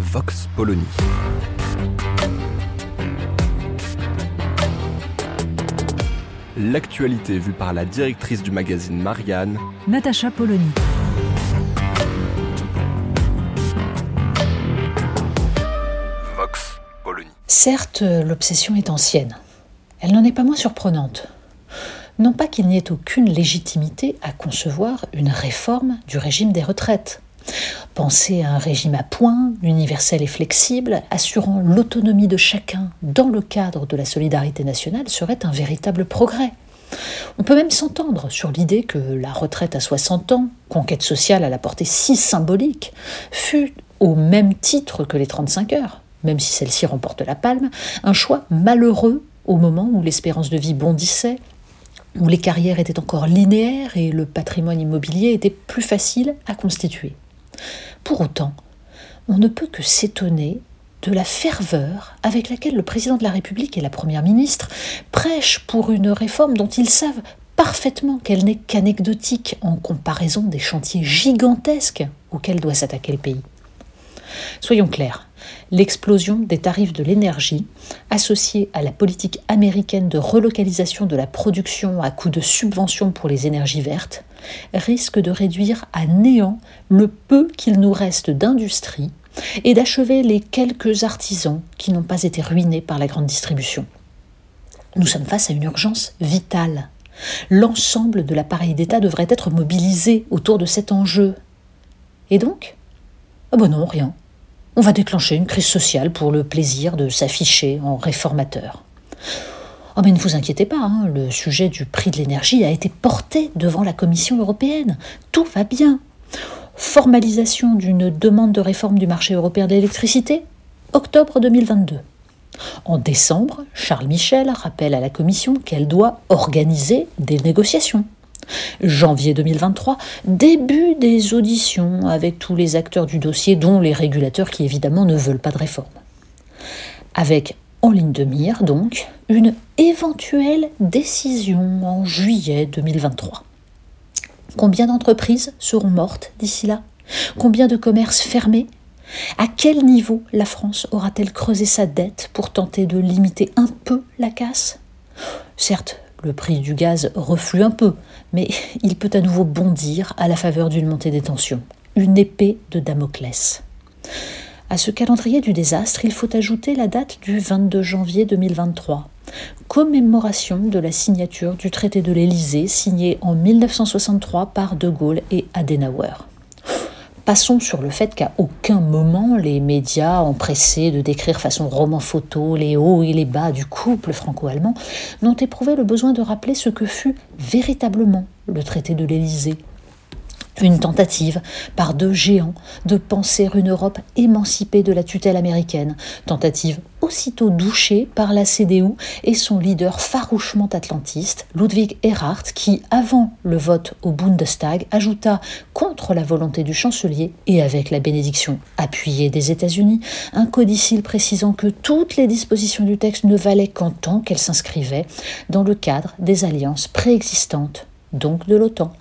Vox Polony. L'actualité vue par la directrice du magazine Marianne, Natacha Polony. Vox Polony. Certes, l'obsession est ancienne. Elle n'en est pas moins surprenante. Non pas qu'il n'y ait aucune légitimité à concevoir une réforme du régime des retraites. Penser à un régime à points, universel et flexible, assurant l'autonomie de chacun dans le cadre de la solidarité nationale serait un véritable progrès. On peut même s'entendre sur l'idée que la retraite à 60 ans, conquête sociale à la portée si symbolique, fut, au même titre que les 35 heures, même si celle-ci remporte la palme, un choix malheureux au moment où l'espérance de vie bondissait, où les carrières étaient encore linéaires et le patrimoine immobilier était plus facile à constituer. Pour autant, on ne peut que s'étonner de la ferveur avec laquelle le président de la République et la Première ministre prêchent pour une réforme dont ils savent parfaitement qu'elle n'est qu'anecdotique en comparaison des chantiers gigantesques auxquels doit s'attaquer le pays. Soyons clairs, l'explosion des tarifs de l'énergie, associée à la politique américaine de relocalisation de la production à coût de subventions pour les énergies vertes, risque de réduire à néant le peu qu'il nous reste d'industrie et d'achever les quelques artisans qui n'ont pas été ruinés par la grande distribution. Nous sommes face à une urgence vitale. L'ensemble de l'appareil d'État devrait être mobilisé autour de cet enjeu. Et donc? Ah ben non, rien. On va déclencher une crise sociale pour le plaisir de s'afficher en réformateur. Oh mais ne vous inquiétez pas, hein, le sujet du prix de l'énergie a été porté devant la Commission européenne. Tout va bien. Formalisation d'une demande de réforme du marché européen de l'électricité, octobre 2022. En décembre, Charles Michel rappelle à la Commission qu'elle doit organiser des négociations. Janvier 2023, début des auditions avec tous les acteurs du dossier, dont les régulateurs qui évidemment ne veulent pas de réforme. Avec en ligne de mire, donc, une éventuelle décision en juillet 2023. Combien d'entreprises seront mortes d'ici là? Combien de commerces fermés? À quel niveau la France aura-t-elle creusé sa dette pour tenter de limiter un peu la casse? Certes, le prix du gaz reflue un peu, mais il peut à nouveau bondir à la faveur d'une montée des tensions. Une épée de Damoclès. À ce calendrier du désastre, il faut ajouter la date du 22 janvier 2023, commémoration de la signature du traité de l'Élysée signé en 1963 par De Gaulle et Adenauer. Passons sur le fait qu'à aucun moment les médias, empressés de décrire façon roman photo les hauts et les bas du couple franco-allemand, n'ont éprouvé le besoin de rappeler ce que fut véritablement le traité de l'Élysée une tentative par deux géants de penser une Europe émancipée de la tutelle américaine, tentative aussitôt douchée par la CDU et son leader farouchement atlantiste, Ludwig Erhard, qui, avant le vote au Bundestag, ajouta, contre la volonté du chancelier et avec la bénédiction appuyée des États-Unis, un codicile précisant que toutes les dispositions du texte ne valaient qu'en tant qu'elles s'inscrivaient dans le cadre des alliances préexistantes, donc de l'OTAN.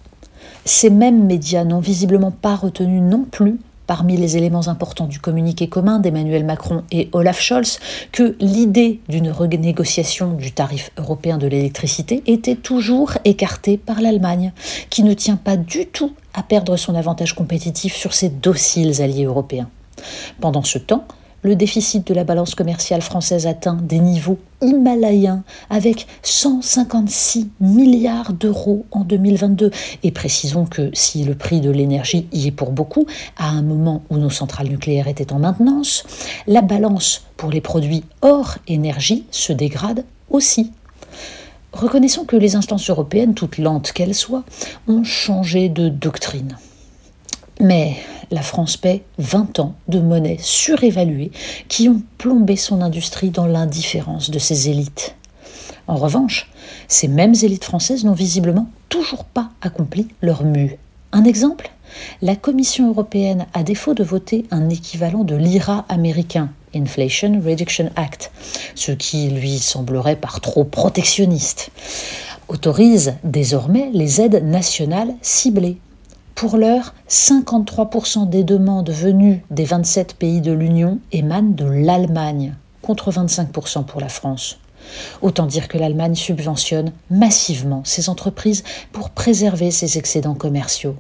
Ces mêmes médias n'ont visiblement pas retenu non plus parmi les éléments importants du communiqué commun d'Emmanuel Macron et Olaf Scholz que l'idée d'une renégociation du tarif européen de l'électricité était toujours écartée par l'Allemagne, qui ne tient pas du tout à perdre son avantage compétitif sur ses dociles alliés européens. Pendant ce temps, le déficit de la balance commerciale française atteint des niveaux himalayens avec 156 milliards d'euros en 2022. Et précisons que si le prix de l'énergie y est pour beaucoup, à un moment où nos centrales nucléaires étaient en maintenance, la balance pour les produits hors énergie se dégrade aussi. Reconnaissons que les instances européennes, toutes lentes qu'elles soient, ont changé de doctrine. Mais la France paie 20 ans de monnaie surévaluée qui ont plombé son industrie dans l'indifférence de ses élites. En revanche, ces mêmes élites françaises n'ont visiblement toujours pas accompli leur mue. Un exemple La Commission européenne, à défaut de voter un équivalent de l'IRA américain, Inflation Reduction Act, ce qui lui semblerait par trop protectionniste, autorise désormais les aides nationales ciblées. Pour l'heure, 53% des demandes venues des 27 pays de l'Union émanent de l'Allemagne, contre 25% pour la France. Autant dire que l'Allemagne subventionne massivement ses entreprises pour préserver ses excédents commerciaux.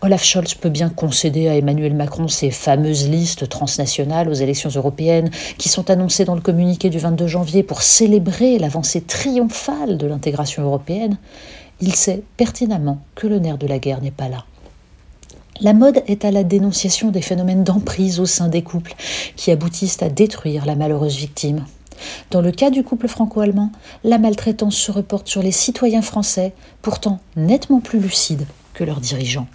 Olaf Scholz peut bien concéder à Emmanuel Macron ces fameuses listes transnationales aux élections européennes qui sont annoncées dans le communiqué du 22 janvier pour célébrer l'avancée triomphale de l'intégration européenne. Il sait pertinemment que le nerf de la guerre n'est pas là. La mode est à la dénonciation des phénomènes d'emprise au sein des couples qui aboutissent à détruire la malheureuse victime. Dans le cas du couple franco-allemand, la maltraitance se reporte sur les citoyens français, pourtant nettement plus lucides que leurs dirigeants.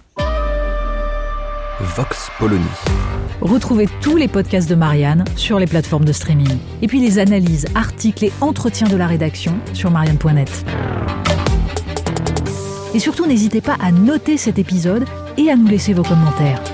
Vox Polony. Retrouvez tous les podcasts de Marianne sur les plateformes de streaming. Et puis les analyses, articles et entretiens de la rédaction sur marianne.net. Et surtout, n'hésitez pas à noter cet épisode et à nous laisser vos commentaires.